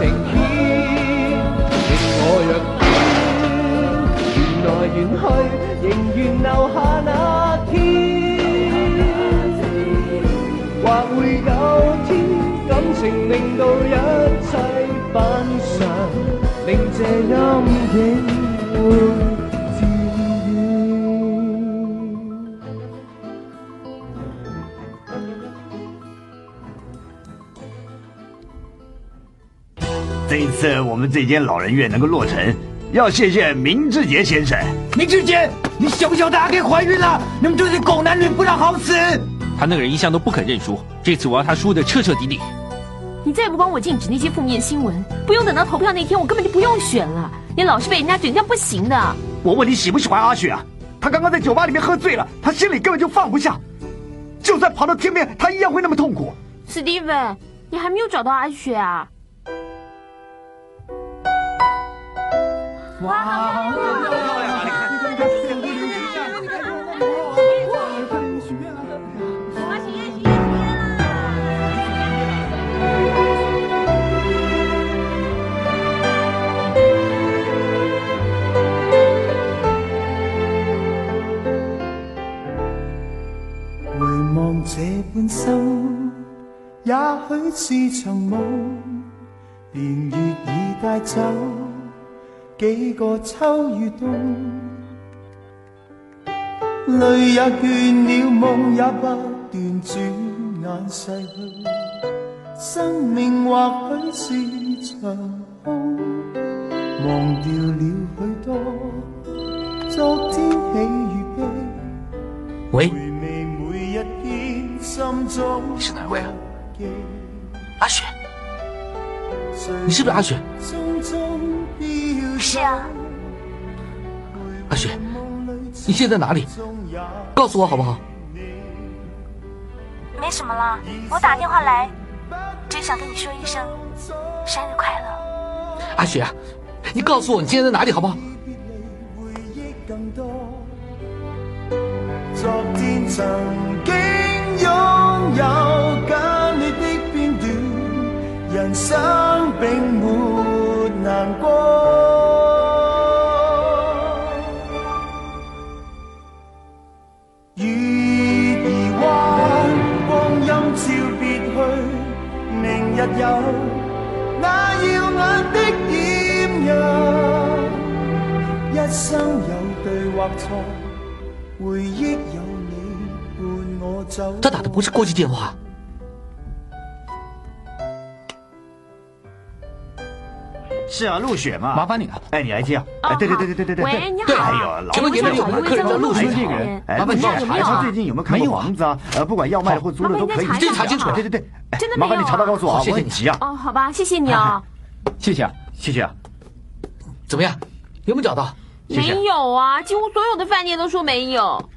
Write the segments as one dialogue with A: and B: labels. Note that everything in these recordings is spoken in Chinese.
A: 令我若偏，緣來緣去，仍願留下那天。或會有天，感情令到一切反常，令這陰影
B: 次我们这间老人院能够落成，要谢谢明志杰先生。
C: 明志杰，你晓不晓得阿给怀孕了？你们这些狗男女不让好死！
D: 他那个人一向都不肯认输，这次我要他输得彻彻底底。
E: 你再不帮我禁止那些负面新闻，不用等到投票那天，我根本就不用选了。你老是被人家整，这样不行的。
B: 我问你喜不喜欢阿雪啊？他刚刚在酒吧里面喝醉了，他心里根本就放不下，就算跑到天边，他一样会那么痛苦。
E: 史蒂文，你还没有找到阿雪啊？
C: 哇，
A: 回望這半生，也許是場夢，年月已帶走。幾個秋與冬，淚也倦了，夢也不斷轉眼逝去，生命或許是場空，忘掉了許多昨天喜與悲。
D: 喂，是哪位啊阿雪，你是不是阿雪？
E: 是啊，
D: 阿雪，你现在哪里？告诉我好不好？
F: 没什么了，我打电话来，只想跟你说一声生日快乐。
D: 阿雪啊，你告诉我你现在在哪里好不好？
A: 昨天曾经拥有跟你的片段，人生並沒難過。有那耀眼的豔陽。一生有对或錯，回憶有你伴我走。
D: 他打的不是国际电话，
B: 是啊，陆雪嘛。
C: 麻烦你了。
B: 哎，你来接啊！
E: 哦
B: 哎，对对对对对对对。
E: 喂，你
D: 对
E: 好。
B: 哎呦老
D: 请问你们有没有客人叫陆雪
E: 这
D: 这个
C: 人
B: 哎，
D: 麻烦你帮我
B: 查一下
E: 有没有啊
B: 最近有没有看房子啊？呃，不管要卖的或租的都可以。
E: 你查清楚
B: 对对对，哎
E: 真的没有啊
B: 麻烦你查到告诉我啊，
D: 谢谢你
B: 我很急啊。
E: 哦，好吧，谢谢你啊。
C: 谢谢啊。
B: 谢谢啊。
D: 怎么样？有没有找到？
B: 谢谢
E: 没有啊，几乎所有的饭店都说没有。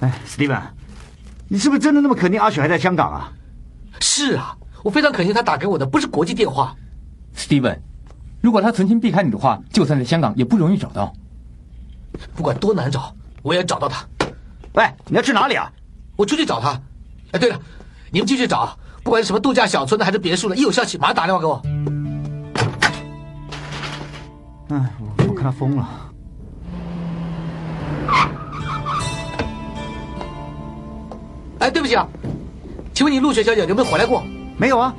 B: 哎，Steven，你是不是真的那么肯定阿雪还在香港啊？
D: 是啊，我非常肯定他打给我的不是国际电话。
C: Steven，如果他存心避开你的话，就算在香港也不容易找到。
D: 不管多难找，我也要找到他。
B: 喂，你要去哪里啊？
D: 我出去找他。哎，对了，你们继续找，不管是什么度假小村的还是别墅的，一有消息马上打电话给我。
B: 哎，我我看他疯了。
D: 哎，对不起啊，请问你陆雪小姐有没有回来过？
B: 没有啊。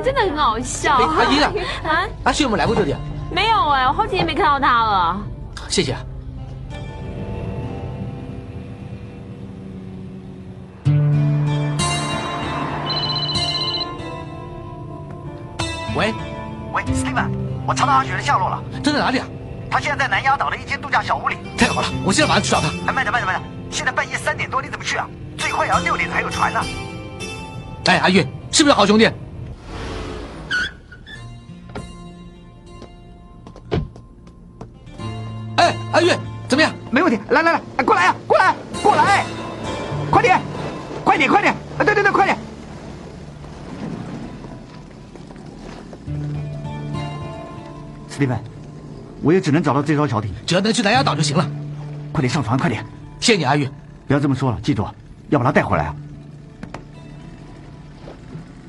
E: 真的很好笑。
D: 哎阿姨啊
E: 啊，
D: 阿旭有没有来过这里啊？
E: 没有哎，我好几天没看到他了。
D: 谢谢啊。喂，
B: 喂，Steven，我查到阿雪的下落了，
D: 他在哪里啊？
B: 他现在在南丫岛的一间度假小屋里。
D: 太好了，我现在马上去找他。
B: 哎，慢点，慢点，慢点！现在半夜三点多，你怎么去啊？最快也要六点才有船呢。
D: 哎，阿玉，是不是好兄弟？
B: 我也只能找到这艘小艇，
D: 只要能去南丫岛就行了。
B: 快点上船，快点！
D: 谢谢你，阿玉。
B: 不要这么说了，记住，要把他带回来啊！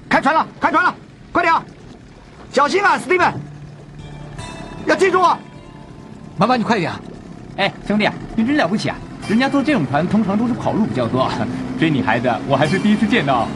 B: 开船了，开船了，快点啊！小心啊，史蒂芬！要记住啊！
D: 麻烦你快点啊！
C: 哎，兄弟啊，你真了不起啊！人家坐这种船通常都是跑路比较多，追女孩子我还是第一次见到。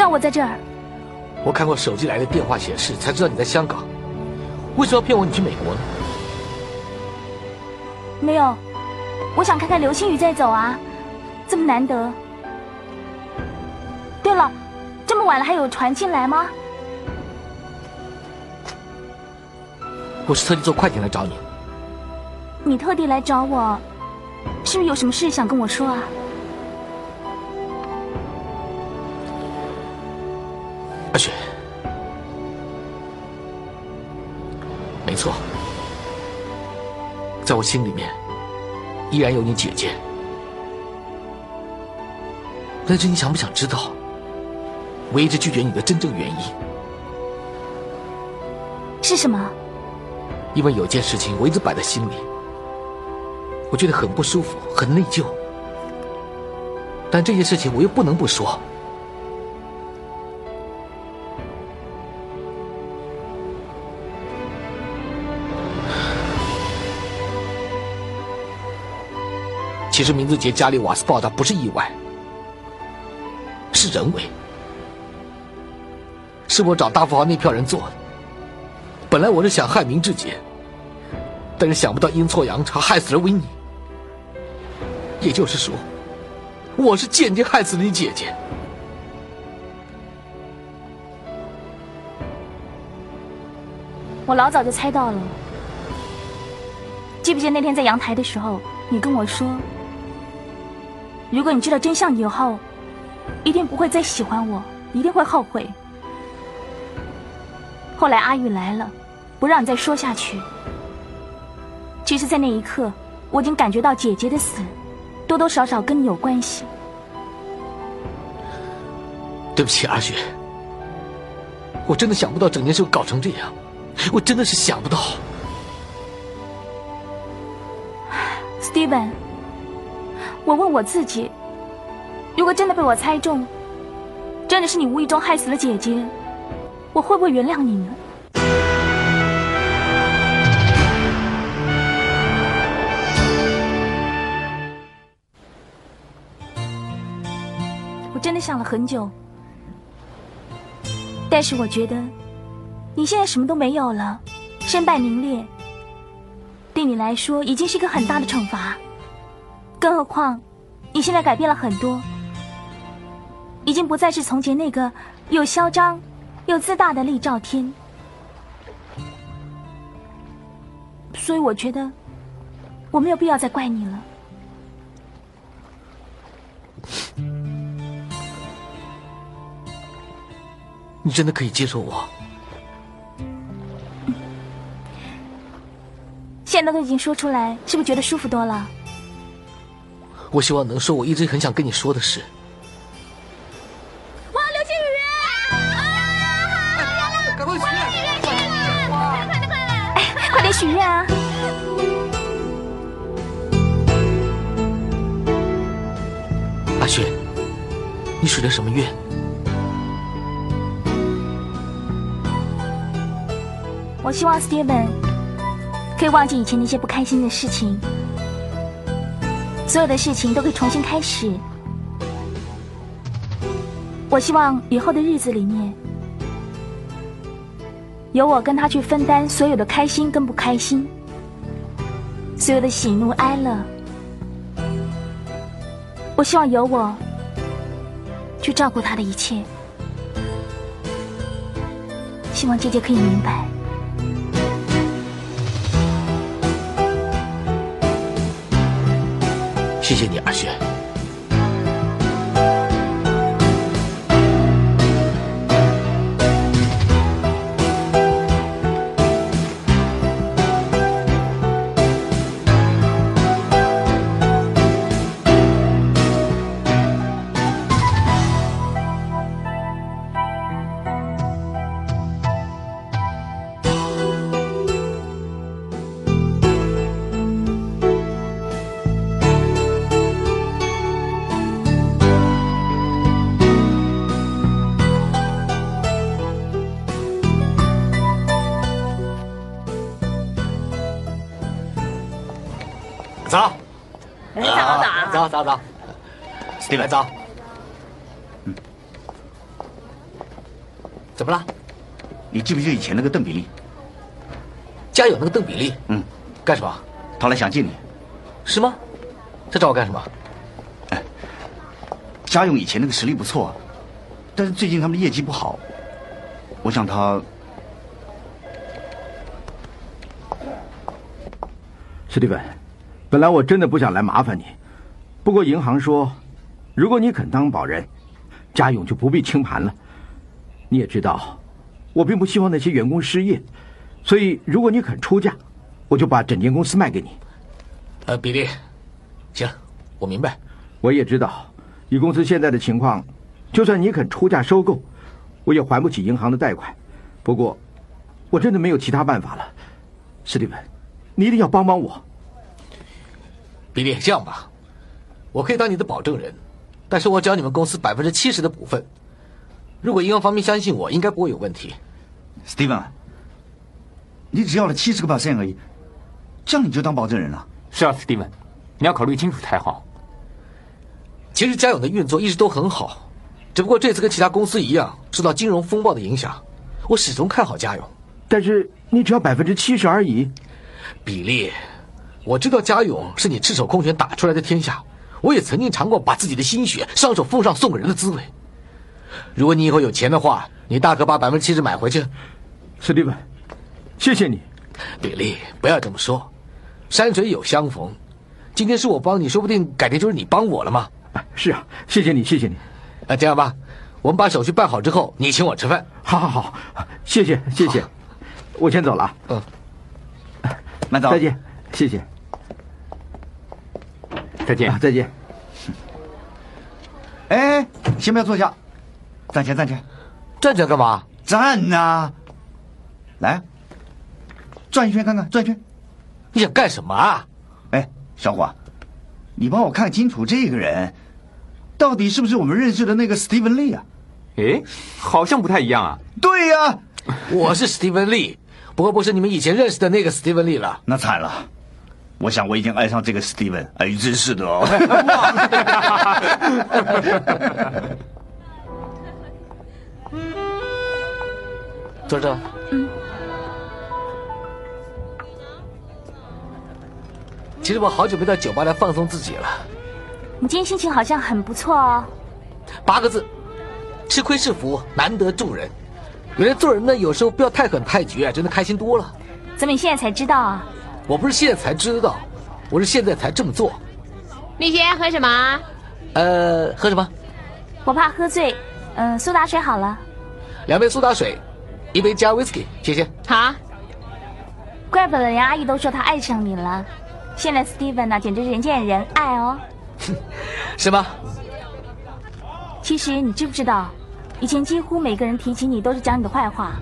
F: 知道我在这儿？
D: 我看过手机来的电话显示，才知道你在香港。为什么要骗我你去美国呢？
F: 没有，我想看看流星雨再走啊，这么难得。对了，这么晚了还有船进来吗？
D: 我是特地坐快艇来找你。
F: 你特地来找我，是不是有什么事想跟我说啊？
D: 在我心里面依然有你姐姐。但是你想不想知道，我一直拒绝你的真正原因？
F: 是什么？
D: 因为有件事情我一直摆在心里，我觉得很不舒服，很内疚。但这件事情我又不能不说。其实明字节家里瓦斯爆炸不是意外，是人为。是我找大富豪那票人做的。本来我是想害明志杰，但是想不到阴错阳差害死了维尼。也就是说，我是间接害死了你姐姐。
F: 我老早就猜到了。记不记得那天在阳台的时候，你跟我说，如果你知道真相以后，一定不会再喜欢我，一定会后悔。后来阿玉来了，不让你再说下去。其实，在那一刻，我已经感觉到姐姐的死，多多少少跟你有关系。
D: 对不起，阿雪，我真的想不到整件事搞成这样，我真的是想不到。
F: Steven，我问我自己，如果真的被我猜中，真的是你无意中害死了姐姐，我会不会原谅你呢？我真的想了很久，但是我觉得你现在什么都没有了，身败名裂。对你来说已经是一个很大的惩罚，更何况你现在改变了很多，已经不再是从前那个又嚣张又自大的厉兆天。所以我觉得我没有必要再怪你了。
D: 你真的可以接受我？
F: 现在都已经说出来，是不是觉得舒服多了？
D: 我希望能说我一直很想跟你说的事。
E: 哇，流星雨！
D: 赶快许愿！
E: 快点快点！
F: 快点许愿啊！
D: 阿雪，你许的什么愿？
F: 我希望 Steven 可以忘记以前那些不开心的事情，所有的事情都可以重新开始。我希望以后的日子里面，有我跟他去分担所有的开心跟不开心，所有的喜怒哀乐。我希望有我去照顾他的一切。希望姐姐可以明白。
D: 谢谢你，阿雪。
C: 走
D: 走走，
C: 史蒂文，
D: 走。嗯，怎么了？
B: 你记不记得以前那个邓比利？
D: 家有那个邓比利，
B: 嗯，
D: 干什么？
B: 他来想见你。
D: 是吗？他找我干什么？
B: 家用以前那个实力不错，但是最近他们的业绩不好，我想他。
G: 史蒂文，本来我真的不想来麻烦你，不过银行说，如果你肯当保人，家勇就不必清盘了。你也知道，我并不希望那些员工失业，所以如果你肯出价，我就把整间公司卖给你。
D: 呃，比利，行，我明白。
G: 我也知道，以公司现在的情况，就算你肯出价收购，我也还不起银行的贷款。不过，我真的没有其他办法了。史蒂文，你一定要帮帮我。
D: 比利，这样吧，我可以当你的保证人，但是我只要你们公司百分之七十的股份。如果银行方面相信我，应该不会有问题。
B: Steven，你只要了七十个 percent 而已，这样你就当保证人了。
C: 是啊，，Steven，，你要考虑清楚才好。
D: 其实嘉永的运作一直都很好，只不过这次跟其他公司一样，受到金融风暴的影响，我始终看好嘉勇。
G: 但是你只要百分之七十而已。
D: 比利，我知道嘉勇是你赤手空拳打出来的天下，我也曾经尝过把自己的心血双手奉上送给人的滋味。如果你以后有钱的话，你大可把百分之七十买回去。
G: 史蒂文，谢谢你。
D: 比利，不要这么说，山水有相逢。今天是我帮你，说不定改天就是你帮我了嘛。
G: 是啊，谢谢你，谢谢你。
D: 那这样吧，我们把手续办好之后，你请我吃饭。
G: 好好好，谢谢谢谢，我先走了啊。
D: 嗯，
B: 慢走。
G: 再见，谢谢。
C: 再见
G: 啊，再见。
B: 哎，先不要坐下，站起来，站起来，
D: 站起来干嘛？
B: 站呐！来，转一圈看看，转一圈。
D: 你想干什么啊？
B: 哎，小伙，你帮我看清楚这个人，到底是不是我们认识的那个史蒂文利啊？
C: 哎，好像不太一样啊。
B: 对呀、
D: 我是史蒂文利，不过不是你们以前认识的那个史蒂文利了。
B: 那惨了。我想我已经爱上这个史蒂文，哎，真是的哦。
D: 坐这。嗯。其实我好久没到酒吧来放松自己了。
F: 你今天心情好像很不错哦。
D: 八个字：吃亏是福，难得助人。原来做人呢，有时候不要太狠太绝，真的开心多了。
F: 怎么你现在才知道啊？
D: 我不是现在才知道，我是现在才这么做。
E: 丽仙喝什么？
D: 呃，喝什么？
F: 我怕喝醉，嗯、苏打水好了。
D: 两杯苏打水，一杯加 whisky，谢谢。
E: 好，
F: 怪不得连阿姨都说她爱上你了。现在 Steven 呢、简直是人见人爱哦。
D: 是吗？
F: 其实你知不知道，以前几乎每个人提起你都是讲你的坏话，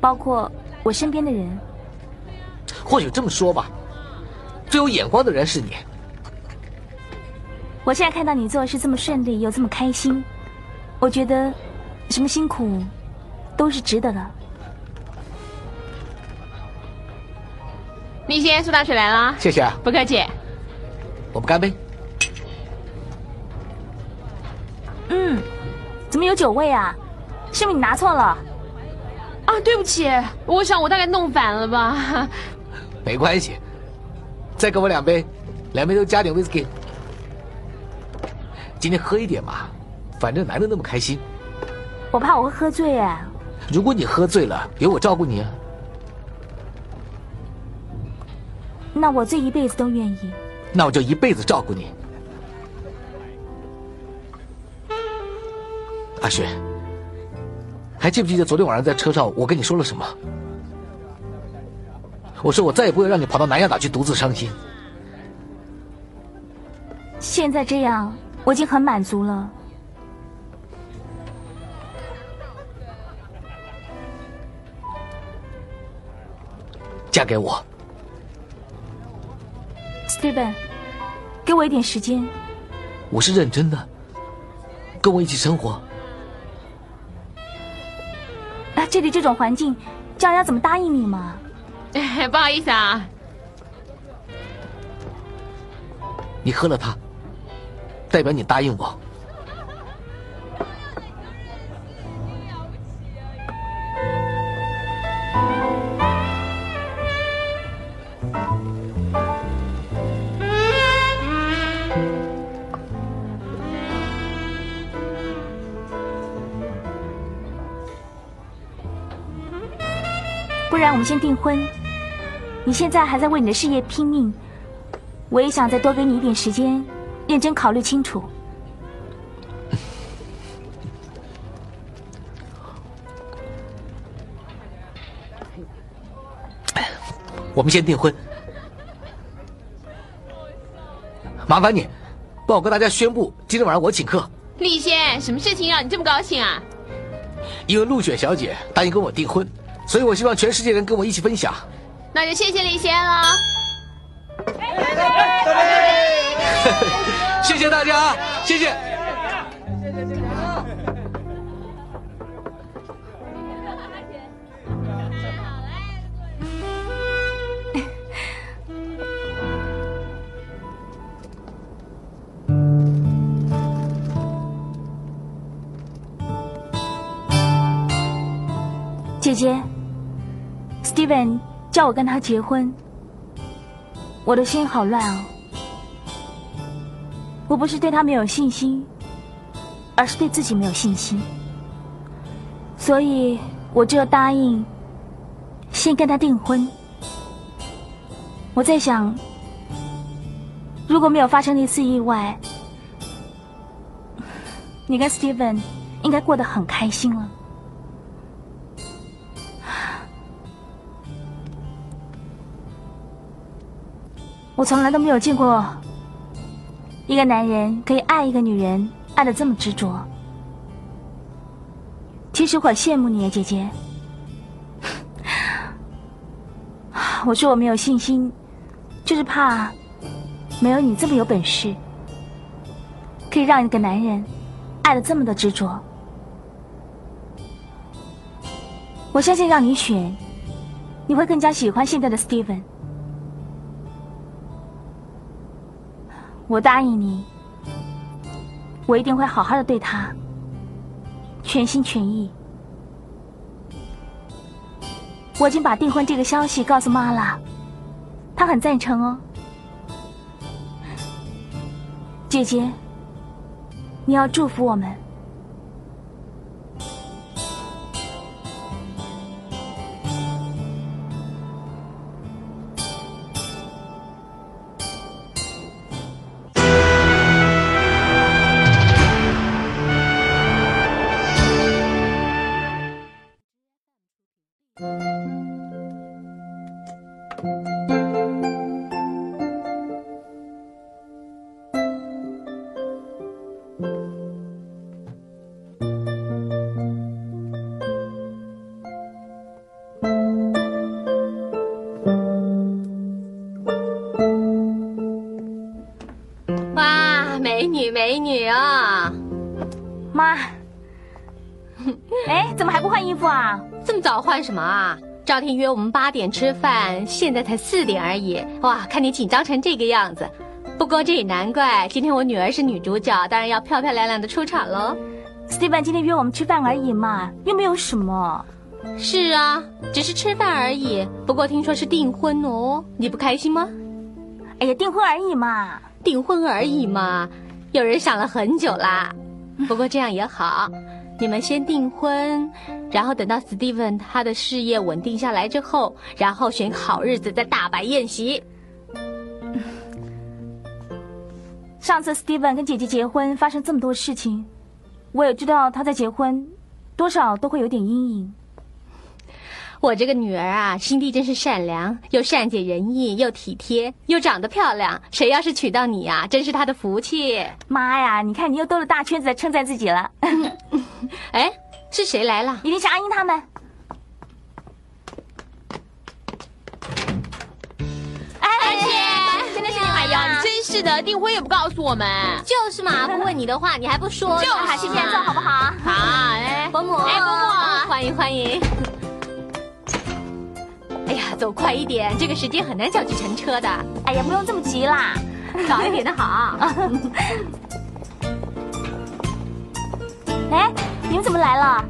F: 包括我身边的人。
D: 或许这么说吧，最有眼光的人是你。
F: 我现在看到你做事这么顺利又这么开心，我觉得什么辛苦都是值得的。
E: 丽仙，苏大水来了，
D: 谢谢啊，
E: 不客气。
D: 我们干杯。
F: 嗯，怎么有酒味啊？是不是你拿错了？
E: 啊，对不起，我想我大概弄反了吧。
D: 没关系，再给我两杯，两杯都加点 whisky。今天喝一点嘛，反正难得那么开心。
F: 我怕我会喝醉哎。
D: 如果你喝醉了，有我照顾你啊。
F: 那我这一辈子都愿意。
D: 那我就一辈子照顾你。阿雪，还记不记得昨天晚上在车上我跟你说了什么？我说我再也不会让你跑到南亚岛去独自伤心。
F: 现在这样，我已经很满足了。
D: 嫁给我
F: ，Steven，给我一点时间。
D: 我是认真的，跟我一起生活。
F: 啊，这里这种环境，叫人家怎么答应你嘛？
E: 不好意思啊，
D: 你喝了它，代表你答应我。
F: 不然我们先订婚。你现在还在为你的事业拼命，我也想再多给你一点时间，认真考虑清楚。
D: 我们先订婚，麻烦你帮我跟大家宣布，今天晚上我请客，
E: 立仙，什么事情让你这么高兴啊？
D: 因为陆雪小姐答应跟我订婚，所以我希望全世界人跟我一起分享。
E: 那就谢谢李仙了。
D: 谢谢大家，谢谢。
F: 姐姐姐，Steven 叫我跟他结婚，我的心好乱哦。我不是对他没有信心，而是对自己没有信心，所以我就答应先跟他订婚。我在想，如果没有发生一次意外，你跟 Steven 应该过得很开心了。我从来都没有见过一个男人可以爱一个女人爱的这么执着。其实我很羡慕你啊，姐姐。我说我没有信心，就是怕没有你这么有本事，可以让一个男人爱的这么的执着。我相信让你选，你会更加喜欢现在的 Steven。我答应你，我一定会好好的对他，全心全意。我已经把订婚这个消息告诉妈了，她很赞成哦。姐姐，你要祝福我们。怎么还不换衣服啊？
H: 这么早换什么啊？赵天约我们八点吃饭，现在才四点而已。哇，看你紧张成这个样子。不过这也难怪，今天我女儿是女主角，当然要漂漂亮亮的出场喽。
F: Steven 今天约我们吃饭而已嘛，又没有什么。
H: 是啊，只是吃饭而已。不过听说是订婚哦，你不开心吗？
F: 哎呀，订婚而已嘛，
H: 订婚而已嘛，有人想了很久啦。不过这样也好，你们先订婚，然后等到 Steven 他的事业稳定下来之后，然后选好日子再大摆宴席。
F: 上次 Steven 跟姐姐结婚发生这么多事情，我也知道他在结婚，多少都会有点阴影。
H: 我这个女儿啊，心地真是善良，又善解人意，又体贴，又长得漂亮。谁要是娶到你呀、真是她的福气。
F: 妈呀，你看你又兜了大圈子在称赞自己了。
H: 哎，是谁来了？
F: 一定是阿英他们。哎，真的是你
I: 你真是的，订婚也不告诉我们。
H: 就是嘛，不问你的话，你还不说？
I: 就是
F: 啊，先这样做好不好？
I: 好，哎，
H: 伯母，
I: 哎伯母
H: 欢迎欢迎。哎呀，走快一点，这个时间很难叫计程车的。
F: 哎呀，不用这么急啦。
H: 早一点的好。
F: 哎，你们怎么来了？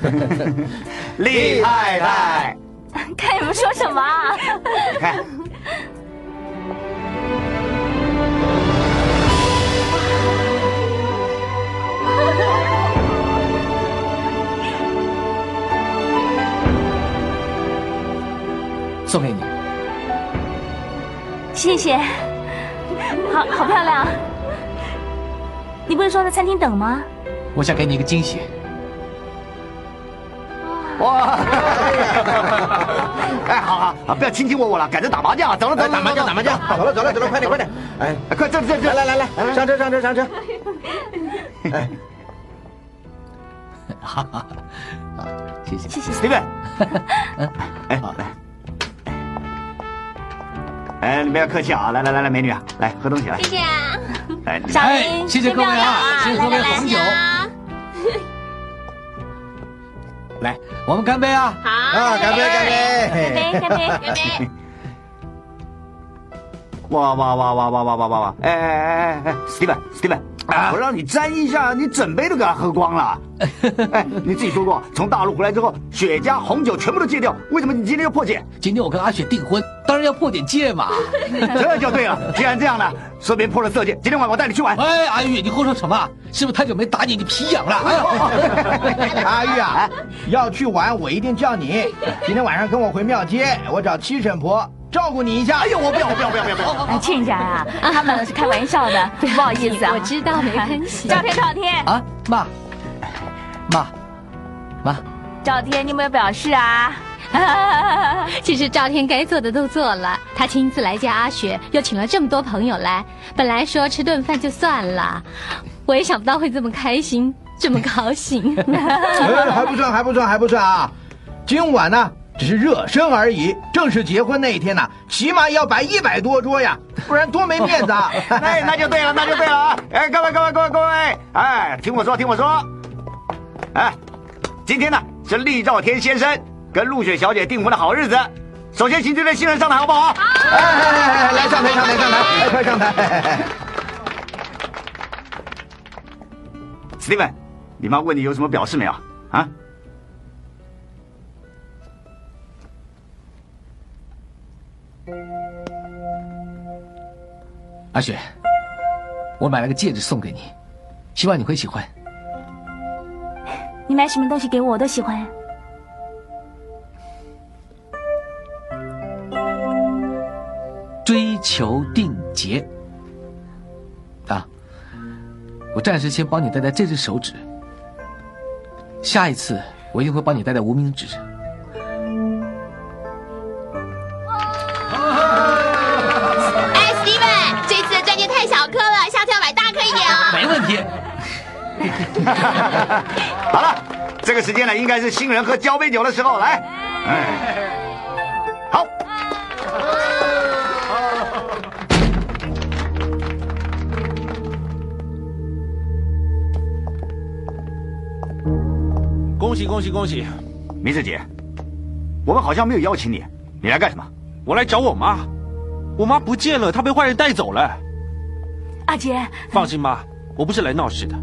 B: 厉太太，
F: 看你们说什么啊？
B: 看，
D: 送给你。
F: 谢谢，好好漂亮。你不是说在餐厅等吗？
D: 我想给你一个惊喜。
B: 哇！哎，好好好，不要卿卿我我了，赶着打麻将，走了走了，
J: 打麻将打麻将，走了走了走了，快点快点，哎，
B: 快这这这，
J: 来来来来，上车上车上车，哎，
D: 哈哈，好，谢谢。
F: 谢谢。
B: Steven，哎，
D: 好
B: 来，哎，你不要客气啊，来来来来，美女啊，来喝东西来，
H: 谢谢啊。
D: 哎，谢谢各位啊先喝杯红酒我们干杯啊！
I: 好，
J: 啊，干杯干杯
F: 干
J: 杯，
F: 干杯！
I: 干杯！
B: 哇哇哇哇哇哇哇哇哇！哎哎哎哎哎，Steven Steven，我让你沾一下，你整杯都给他喝光了。哎，你自己说过，从大陆回来之后，雪茄、红酒全部都戒掉，为什么你今天又破戒？
D: 今天我跟阿雪订婚，要破点戒嘛。
B: 这就对了。既然这样呢，顺便破了色戒，今天晚上我带你去玩。
D: 哎，阿玉，你胡说什么？是不是太久没打你，你皮痒了？哎
J: 呀，阿玉啊，要去玩我一定叫你。今天晚上跟我回庙街，我找七婶婆。照顾你一下。
B: 哎呦，我不要，我不要，不要，不要！不
F: 要！亲家呀，他们是开玩笑的，不好意思啊。
H: 我知道，没关系。
F: 赵天，赵天
D: 啊，妈，妈，妈，
F: 赵天，你有没有表示啊？
H: 其实赵天该做的都做了，他亲自来见阿雪，又请了这么多朋友来。本来说吃顿饭就算了，我也想不到会这么开心，这么高兴。
J: 还不算，还不算，还不算啊！今晚呢？只是热身而已，正式结婚那一天呢，起码要摆一百多桌呀，不然多没面子啊！
B: 哎那就对了，那就对了啊！哎，各位各位各位各位，哎，听我说听我说，哎，今天呢是厉兆天先生跟陆雪小姐订婚的好日子，首先请这对新人上台好不好？
J: 哎哎哎，来上台上台上台，快上台
B: ！Steven，你妈问你有什么表示没有啊？
D: 阿雪，我买了个戒指送给你，希望你会喜欢。
F: 你买什么东西给我，我都喜欢。
D: 追求定结啊！我暂时先帮你戴在这只手指，下一次我一定会帮你戴在无名指上。
E: 哎，兄弟，这次的钻戒太小颗了，下次要买大颗一点啊。
D: 没问题。
B: 好了，这个时间呢，应该是新人喝交杯酒的时候。来，好。
K: 喜恭喜恭喜，
B: 明志姐，我们好像没有邀请你，你来干什么？
K: 我来找我妈，我妈不见了，她被坏人带走了。
F: 阿杰，
K: 放心吧，我不是来闹事的。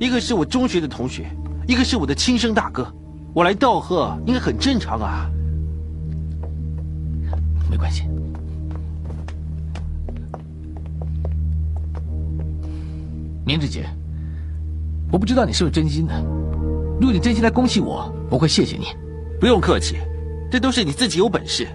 K: 一个是我中学的同学，一个是我的亲生大哥，我来道贺应该很正常啊。
D: 没关系，明志姐，我不知道你是不是真心的。如果你真心来恭喜我，我会谢谢你。
K: 不用客气，这都是你自己有本事。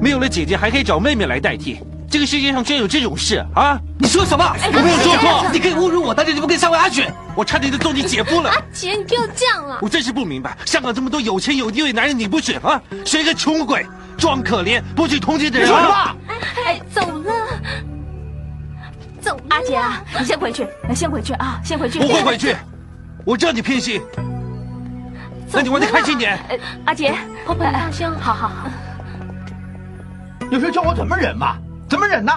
K: 没有了姐姐，还可以找妹妹来代替。这个世界上居然有这种事啊！
D: 你说什么？我
K: 没有说错。
D: 你可以侮辱我，但是你不可以伤害阿雪。
K: 我差点就做你姐夫了。
H: 阿杰，你不要这样了。
K: 我真是不明白，香港这么多有钱有地位的男人，你不选啊？谁个穷鬼，装可怜，不去同情的人。
B: 说什么？
H: 哎，走了，走。
F: 阿杰啊，你先回去，先回去啊，先回去。
K: 不会回去，我知道你偏心。那你玩的开心点。
F: 阿杰，
H: 我本大香，
F: 好好好。
J: 有说叫我怎么忍嘛？怎么忍呢？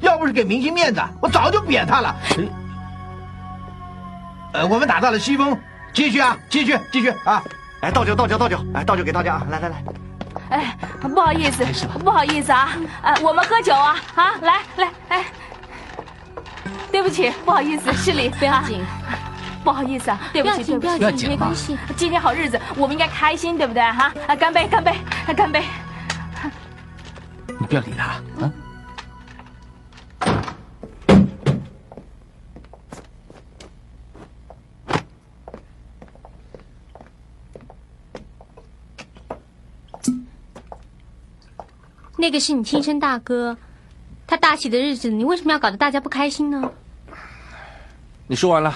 J: 要不是给明星面子，我早就扁他了。呃，我们打到了西风，继续啊，继续，继续啊！
B: 来倒酒，倒酒，倒酒，来倒酒给大家啊！来来来，
F: 哎，不好意思，不好意思啊，呃，我们喝酒啊啊！来来哎，对不起，不好意思，失礼，
H: 不要紧，
F: 不好意思啊，对不起，对
H: 不起，没关系。
F: 今天好日子，我们应该开心，对不对？哈，啊，干杯，干杯，干杯！
D: 你不要理他啊。
H: 那个是你亲生大哥，他大喜的日子，你为什么要搞得大家不开心呢？
K: 你说完了，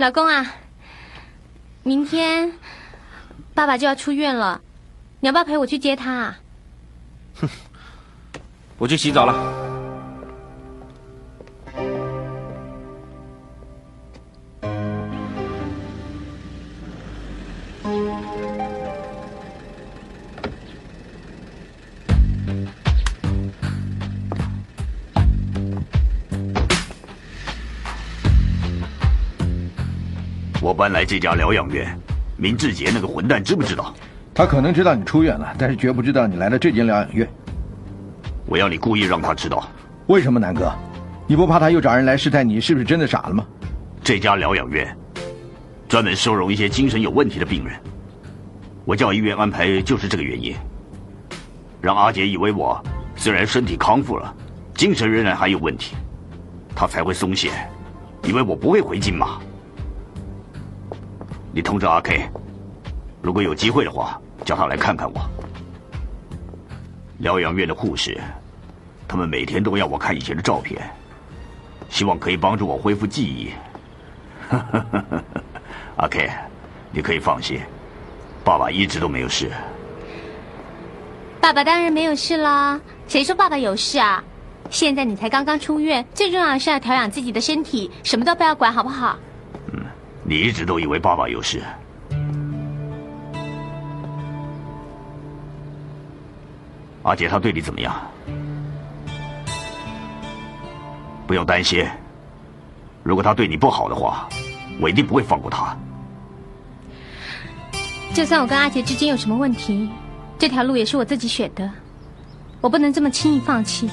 H: 老公啊，明天爸爸就要出院了，你要不要陪我去接他？啊？
K: 哼，我去洗澡了。
B: 搬来这家疗养院，明志杰那个混蛋知不知道？
G: 他可能知道你出院了，但是绝不知道你来了这间疗养院。
B: 我要你故意让他知道。
G: 为什么，南哥？你不怕他又找人来试探你是不是真的傻了吗？
B: 这家疗养院专门收容一些精神有问题的病人，我叫医院安排就是这个原因，让阿杰以为我虽然身体康复了，精神仍然还有问题，他才会松懈，以为我不会回金马。你通知阿 K，如果有机会的话，叫他来看看我。疗养院的护士，他们每天都要我看以前的照片，希望可以帮助我恢复记忆。阿 K，你可以放心，爸爸一直都没有事。
H: 爸爸当然没有事啦，谁说爸爸有事啊？现在你才刚刚出院，最重要的是要调养自己的身体，什么都不要管，好不好？
B: 嗯，你一直都以为爸爸有事。阿杰他对你怎么样？不用担心，如果他对你不好的话，我一定不会放过他。
H: 就算我跟阿杰之间有什么问题，这条路也是我自己选的，我不能这么轻易放弃。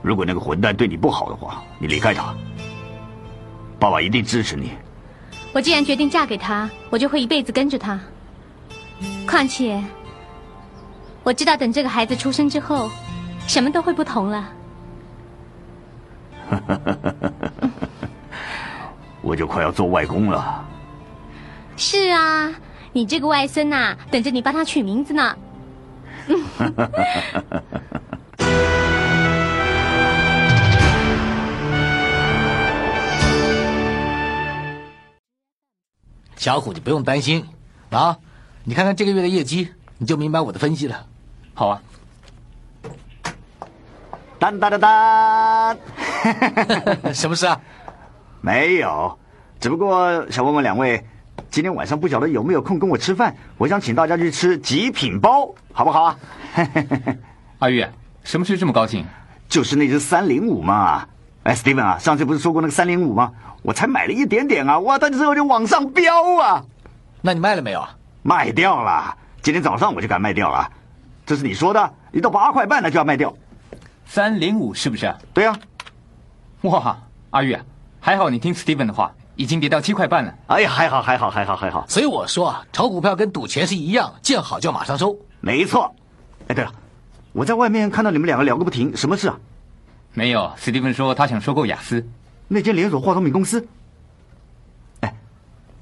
B: 如果那个混蛋对你不好的话，你离开他，爸爸一定支持你。
H: 我既然决定嫁给他，我就会一辈子跟着他。况且。我知道，等这个孩子出生之后，什么都会不同了。
B: 我就快要做外公了。
H: 是啊，你这个外孙呐，等着你帮他取名字呢。
D: 小虎，你不用担心啊！你看看这个月的业绩，你就明白我的分析了。
C: 好啊！
B: 当当当当，
D: 什么事啊？
B: 没有，只不过想问问两位，今天晚上不晓得有没有空跟我吃饭？我想请大家去吃极品包，好不好啊？
C: 阿玉，什么事这么高兴？
B: 就是那只三零五嘛！哎，Steven 啊，上次不是说过那个三零五吗？我才买了一点点啊，哇，它之后就往上飙啊！
D: 那你卖了没有啊？
B: 卖掉了，今天早上我就敢卖掉了。这是你说的，一到八块半了就要卖掉，
C: 三零五是不是？
B: 对呀。
C: 哇，阿玉，还好你听 Steven 的话，已经跌到七块半了。
B: 哎呀，还好还好还好还好。
D: 所以我说啊，炒股票跟赌钱是一样，见好就马上收。
B: 没错。哎，对了，我在外面看到你们两个聊个不停，什么事啊？
C: 没有，Steven 说他想收购雅思，
B: 那间连锁化妆品公司。哎，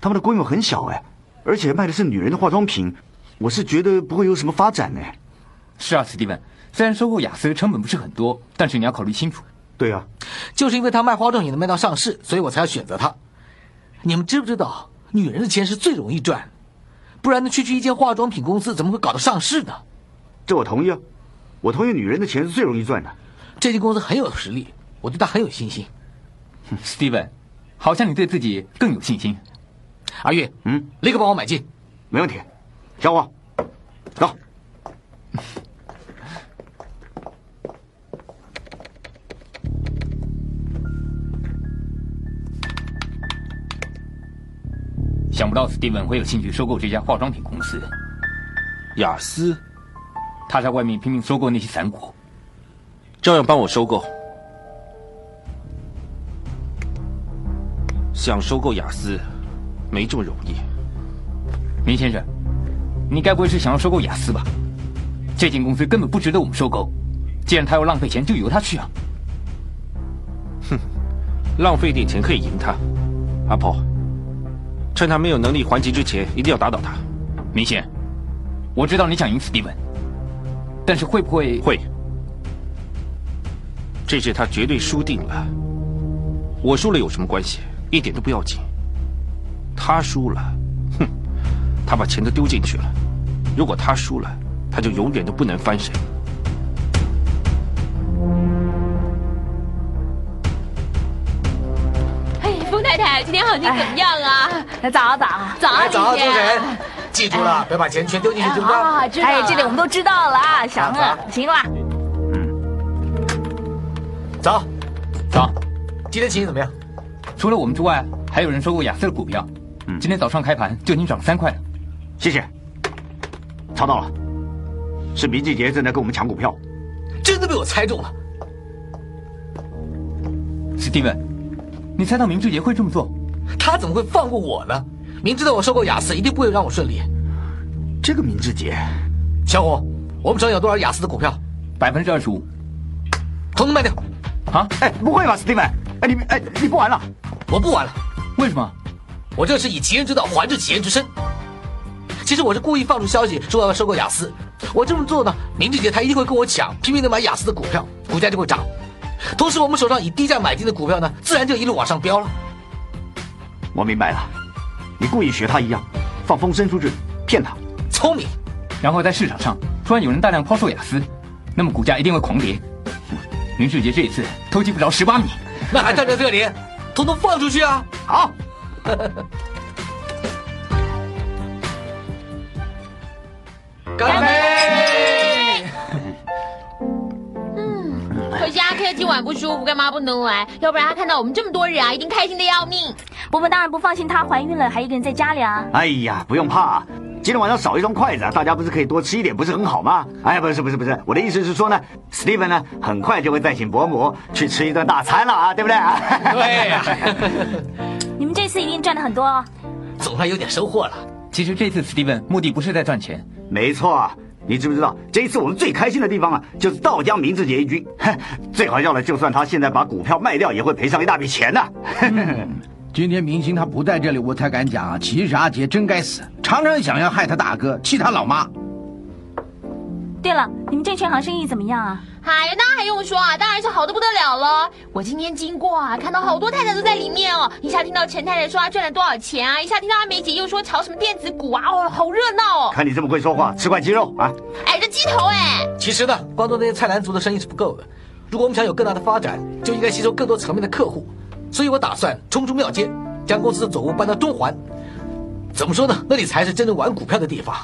B: 他们的规模很小哎，而且卖的是女人的化妆品，我是觉得不会有什么发展呢。
C: 是啊，史蒂芬，虽然收购雅思成本不是很多，但是你要考虑清楚。
B: 对啊，
D: 就是因为他卖化妆品能卖到上市，所以我才要选择他。你们知不知道，女人的钱是最容易赚，不然呢，区区一间化妆品公司怎么会搞到上市呢？
B: 这我同意啊，我同意女人的钱是最容易赚的。
D: 这间公司很有实力，我对他很有信心。
C: Steven，，好像你对自己更有信心。
D: 阿玉，
B: 嗯，
D: 立刻帮我买进，
B: 没问题。小伙，走。
C: 想不到 Steven 会有兴趣收购这家化妆品公司，
K: 雅思。
C: 他在外面拼命收购那些散股，
K: 照样帮我收购。想收购雅思，没这么容易。
C: 明先生，你该不会是想要收购雅思吧？这间公司根本不值得我们收购。既然他要浪费钱，就由他去啊。
K: 哼，浪费点钱可以赢他，阿婆。趁他没有能力还击之前，一定要打倒他。
C: 明显，我知道你想赢斯蒂文，但是会不会
K: 会？这次他绝对输定了。我输了有什么关系？一点都不要紧。他输了，哼，他把钱都丢进去了。如果他输了，他就永远都不能翻身。
I: 太太，今天行情怎么样啊？
F: 早早
I: 早，
D: 早，主人，记住了，别把钱全丢进去，知道
F: 哎，这里我们都知道了啊，行了，行了。
D: 嗯，走，
C: 走。
D: 今天情形怎么样？
C: 除了我们之外，还有人收购雅思的股票。嗯，今天早上开盘就已经涨三块了。
B: 谢谢。查到了，是明志杰正在跟我们抢股票，
D: 真的被我猜中了。
C: 史蒂文，你猜到明志杰会这么做？
D: 他怎么会放过我呢？明知道我收购雅思，一定不会让我顺利。
B: 这个明志杰，
D: 小虎，我们手里有多少雅思的股票？
C: 百分之二十五，
D: 统统卖掉。
C: 啊？
B: 哎，不会吧，史蒂文？哎，你哎，你不玩了？
D: 我不玩了。
C: 为什么？
D: 我这是以其人之道还治其人之身。其实我是故意放出消息说要收购雅思。我这么做呢，林志杰他一定会跟我抢，拼命的买雅思的股票，股价就会涨。同时，我们手上以低价买进的股票呢，自然就一路往上飙了。
B: 我明白了，你故意学他一样，放风声出去骗他，
D: 聪明。
C: 然后在市场上突然有人大量抛售雅思，那么股价一定会狂跌。明志杰这一次偷鸡不着十八米，
D: 那还站在这里，统统放出去啊！
B: 好。
D: 干杯！
I: 嗯，可惜阿 K 今晚不舒服，干嘛不能来？要不然他看到我们这么多人啊，一定开心的要命。
F: 伯伯当然不放心她怀孕了，还一个人在家里啊。
B: 哎呀，不用怕，今天晚上少一双筷子啊，大家不是可以多吃一点，不是很好吗？哎，不是不是不是，我的意思是说呢，Steven 呢，很快就会再请伯母去吃一顿大餐了啊，对不对？
D: 对呀。
F: 你们这次一定赚了很多哦，
D: 总算有点收获了。
C: 其实这次 Steven 目的不是在赚钱，
B: 没错。你知不知道，这一次我们最开心的地方啊，就是道江明志杰一军。最好笑的，就算他现在把股票卖掉，也会赔上一大笔钱的。
J: 今天明星他不在这里，我才敢讲啊。其实阿杰真该死，常常想要害他大哥，气他老妈。
F: 对了，你们证券行生意怎么样啊？
I: 哎呀，那还用说啊，当然是好的不得了了。我今天经过啊，看到好多太太都在里面哦。一下听到陈太太说她赚了多少钱啊，一下听到阿梅姐又说炒什么电子股啊，哦，好热闹哦。
B: 看你这么会说话，吃块鸡肉啊！
I: 哎，这鸡头哎。
D: 其实呢，光做那些菜篮族的生意是不够的。如果我们想有更大的发展，就应该吸收更多层面的客户。所以我打算冲出庙街，将公司的总部搬到中环。怎么说呢？那里才是真正玩股票的地方。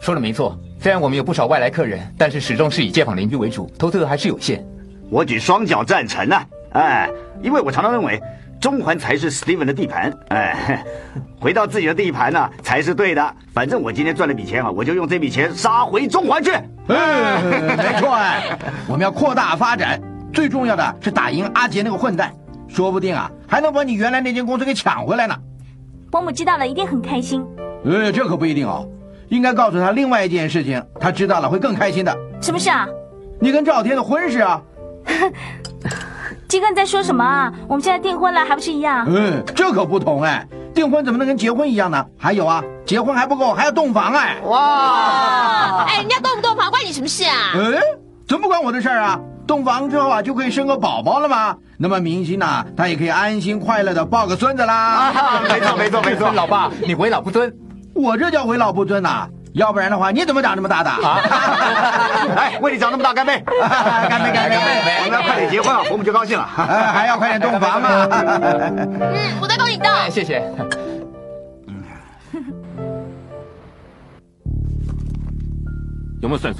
C: 说的没错，虽然我们有不少外来客人，但是始终是以街坊邻居为主，投资额还是有限。
B: 我举双脚赞成啊！哎，因为我常常认为，中环才是 Steven 的地盘。哎，回到自己的地盘呢，才是对的。反正我今天赚了笔钱啊，我就用这笔钱杀回中环去。
J: 嗯，没错，我们要扩大发展，最重要的是打赢阿杰那个混蛋，说不定啊，还能把你原来那间公司给抢回来呢。
F: 伯母知道了一定很开心。
J: 呃，这可不一定哦。应该告诉他另外一件事情，他知道了会更开心的。
F: 什么事啊？
J: 你跟赵天的婚事啊！
F: 金哥你在说什么啊？我们现在订婚了，还不是一样？
J: 嗯，这可不同哎，订婚怎么能跟结婚一样呢？还有啊，结婚还不够，还要洞房哎！
I: 哇！哎，人家洞不洞房关你什么事啊？
J: 嗯，怎么不关我的事啊？洞房之后啊，就可以生个宝宝了吗？那么明星呢，他也可以安心快乐的抱个孙子啦。
B: 没错 没错没错，
C: 老爸，你为老不尊。
J: 我这叫为老不尊呐，要不然的话，你怎么长这么大的？啊！
B: 来，为你长那么大干杯！
J: 干杯干杯！
B: 我们要快点结婚啊，我们就高兴了。
J: 还要快点洞房
I: 嘛？嗯，我在帮你倒。
C: 谢谢。
K: 有没有算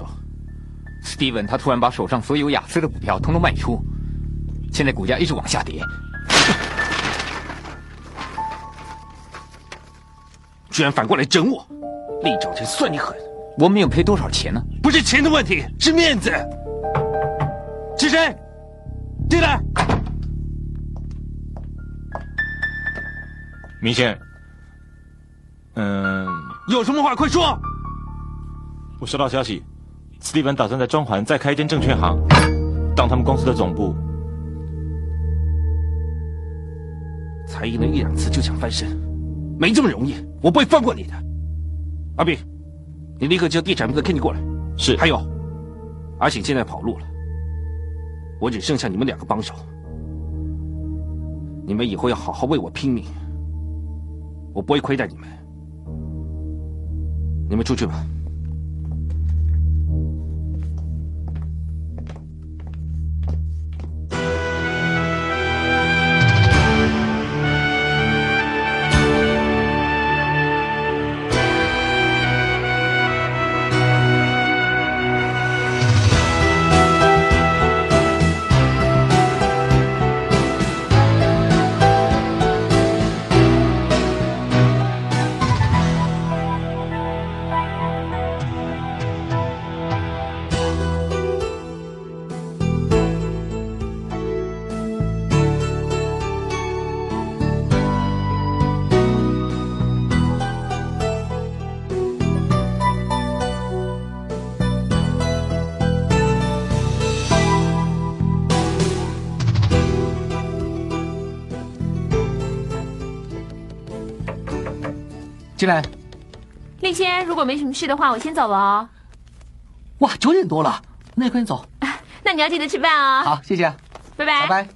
K: 索
C: ？Steven 他突然把手上所有雅思的股票通通卖出，现在股价一直往下跌。
K: 居然反过来整我，厉兆天算你狠！
C: 我没有赔多少钱呢？
K: 不是钱的问题，是面子。是谁？进来。
L: 明宪，嗯，
K: 有什么话快说。
L: 我收到消息，斯蒂文打算在中环再开一间证券行，当他们公司的总部。
K: 才赢了一两次就想翻身。没这么容易，我不会放过你的，阿炳，你立刻叫地产部的 Kenny 过来。
L: 是。
K: 还有，阿醒现在跑路了，我只剩下你们两个帮手，你们以后要好好为我拼命，我不会亏待你们，你们出去吧。
D: 进来。
E: 丽仙，如果没什么事的话，我先走了哦。
D: 哇，九点多了，那快点走。
E: 那你要记得吃饭啊。
D: 好，谢谢。
E: 拜拜。
D: 拜拜。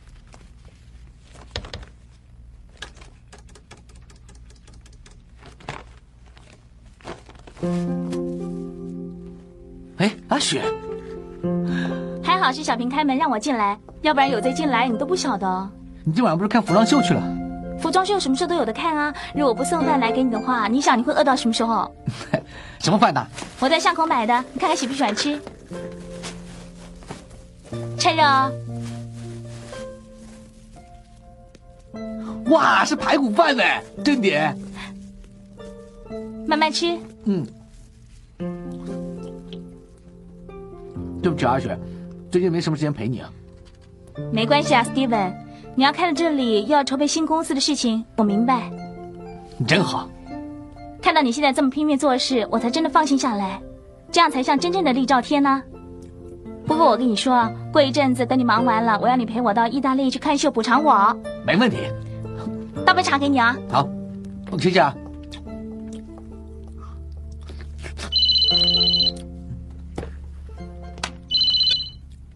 D: 哎，阿雪，
F: 还好是小平开门让我进来，要不然有贼进来你都不晓得。
D: 你今晚上不是看服装秀去了？
F: 服装秀什么时候都有的看啊！如果不送饭来给你的话，你想你会饿到什么时候？
D: 什么饭呢？
F: 我在巷口买的，你看看喜不喜欢吃？趁热哦。
D: 哇，是排骨饭呢，真点。
F: 慢慢吃。
D: 嗯。对不起，阿雪，最近没什么时间陪你啊。
F: 没关系啊，Steven，你要开了这里又要筹备新公司的事情，我明白。
D: 你真好。
F: 看到你现在这么拼命做事，我才真的放心下来，这样才像真正的厉兆天呢。不过我跟你说，过一阵子等你忙完了，我要你陪我到意大利去看秀，补偿我。
D: 没问题。
F: 倒杯茶给你啊。
D: 好，谢谢啊。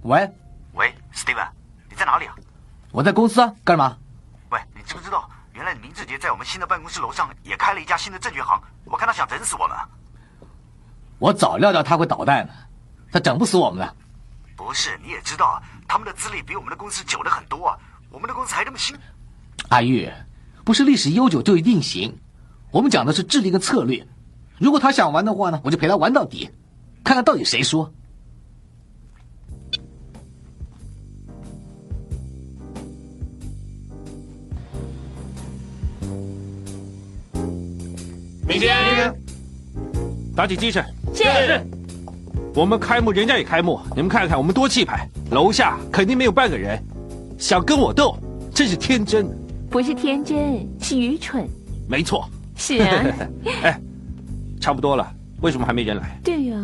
D: 喂，
B: 喂，Steven，你在哪里啊？
D: 我在公司啊，干嘛？
B: 喂，你知不知道，原来林志杰在我们新的办公室楼上也开了一家新的证券行，我看他想整死我们。
D: 我早料到他会捣蛋的，他整不死我们的。
B: 不是，你也知道，他们的资历比我们的公司久了很多啊，我们的公司还这么新。
D: 阿玉，不是历史悠久就一定行，我们讲的是智力跟策略。如果他想玩的话呢，我就陪他玩到底，看看到底谁输。
K: 天，打起精神。
E: 是。
K: 我们开幕，人家也开幕，你们看看我们多气派。楼下肯定没有半个人，想跟我斗，真是天真。
E: 不是天真，是愚蠢。
K: 没错。
E: 是啊。
K: 哎，差不多了，为什么还没人来？
E: 对呀。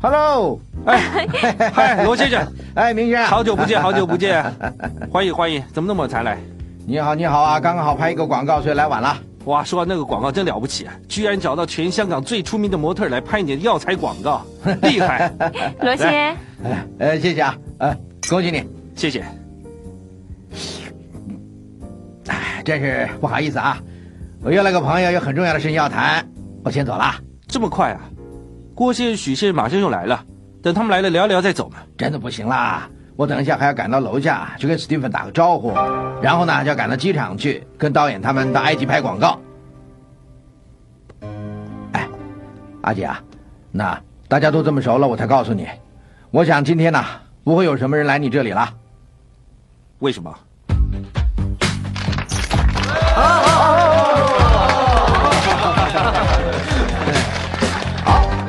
J: Hello，
K: 哎，嗨，罗先生，
J: 哎，明轩，
K: 好久不见，好久不见，欢迎欢迎，怎么那么晚才来？
J: 你好，你好啊，刚刚好拍一个广告，所以来晚了。
K: 哇，说完那个广告真了不起啊，居然找到全香港最出名的模特来拍你的药材广告，厉害！
E: 罗先，
J: 呃，谢谢啊，呃，恭喜你，
K: 谢谢。
J: 哎，真是不好意思啊，我约了个朋友，有很重要的事情要谈，我先走了。
K: 这么快啊？郭先生、许先生马上就来了，等他们来了聊聊再走嘛。
J: 真的不行啦，我等一下还要赶到楼下去跟史蒂芬打个招呼，然后呢就要赶到机场去跟导演他们到埃及拍广告。哎，阿姐啊，那大家都这么熟了，我才告诉你，我想今天呢不会有什么人来你这里了。
K: 为什么？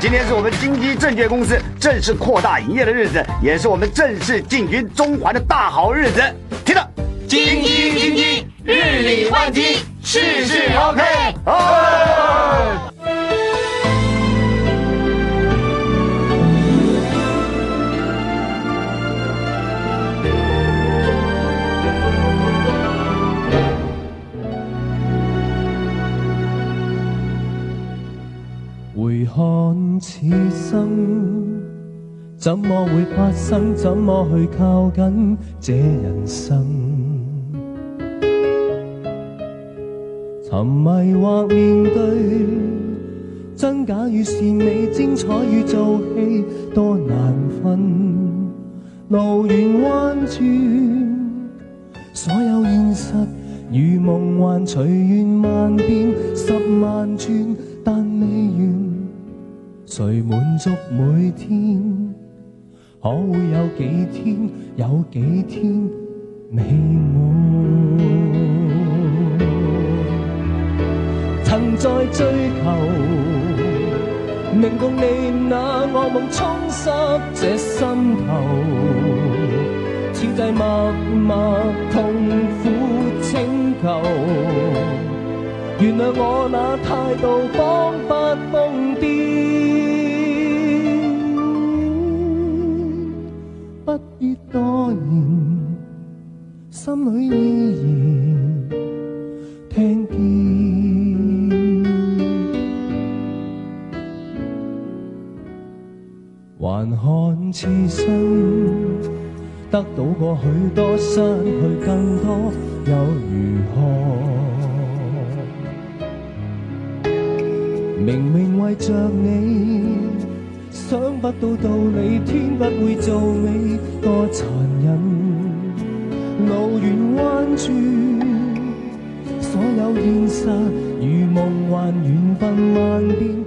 B: 今天是我们金鸡证券公司正式扩大营业的日子，也是我们正式进军中环的大好日子。听着，
A: 金鸡金鸡，日理万机，事事 OK。
M: 看此生，怎麼會發生？怎麼去靠近這人生？沉迷或面對，真假與善美，精彩與做戲，多難分。路圓彎轉，所有現實如夢幻，隨緣萬變十萬轉，但未完。谁满足每天？可会有几天？有几天美满？曾在追求，明共你那惡夢充塞这心头，此际默默痛苦请求，原谅我那态度彷佛疯癫。往刺身，得到过许多，失去更多，又如何？明明为着你，想不到道理，天不会做美，多残忍。路远弯转，所有现实如梦幻，缘分万变。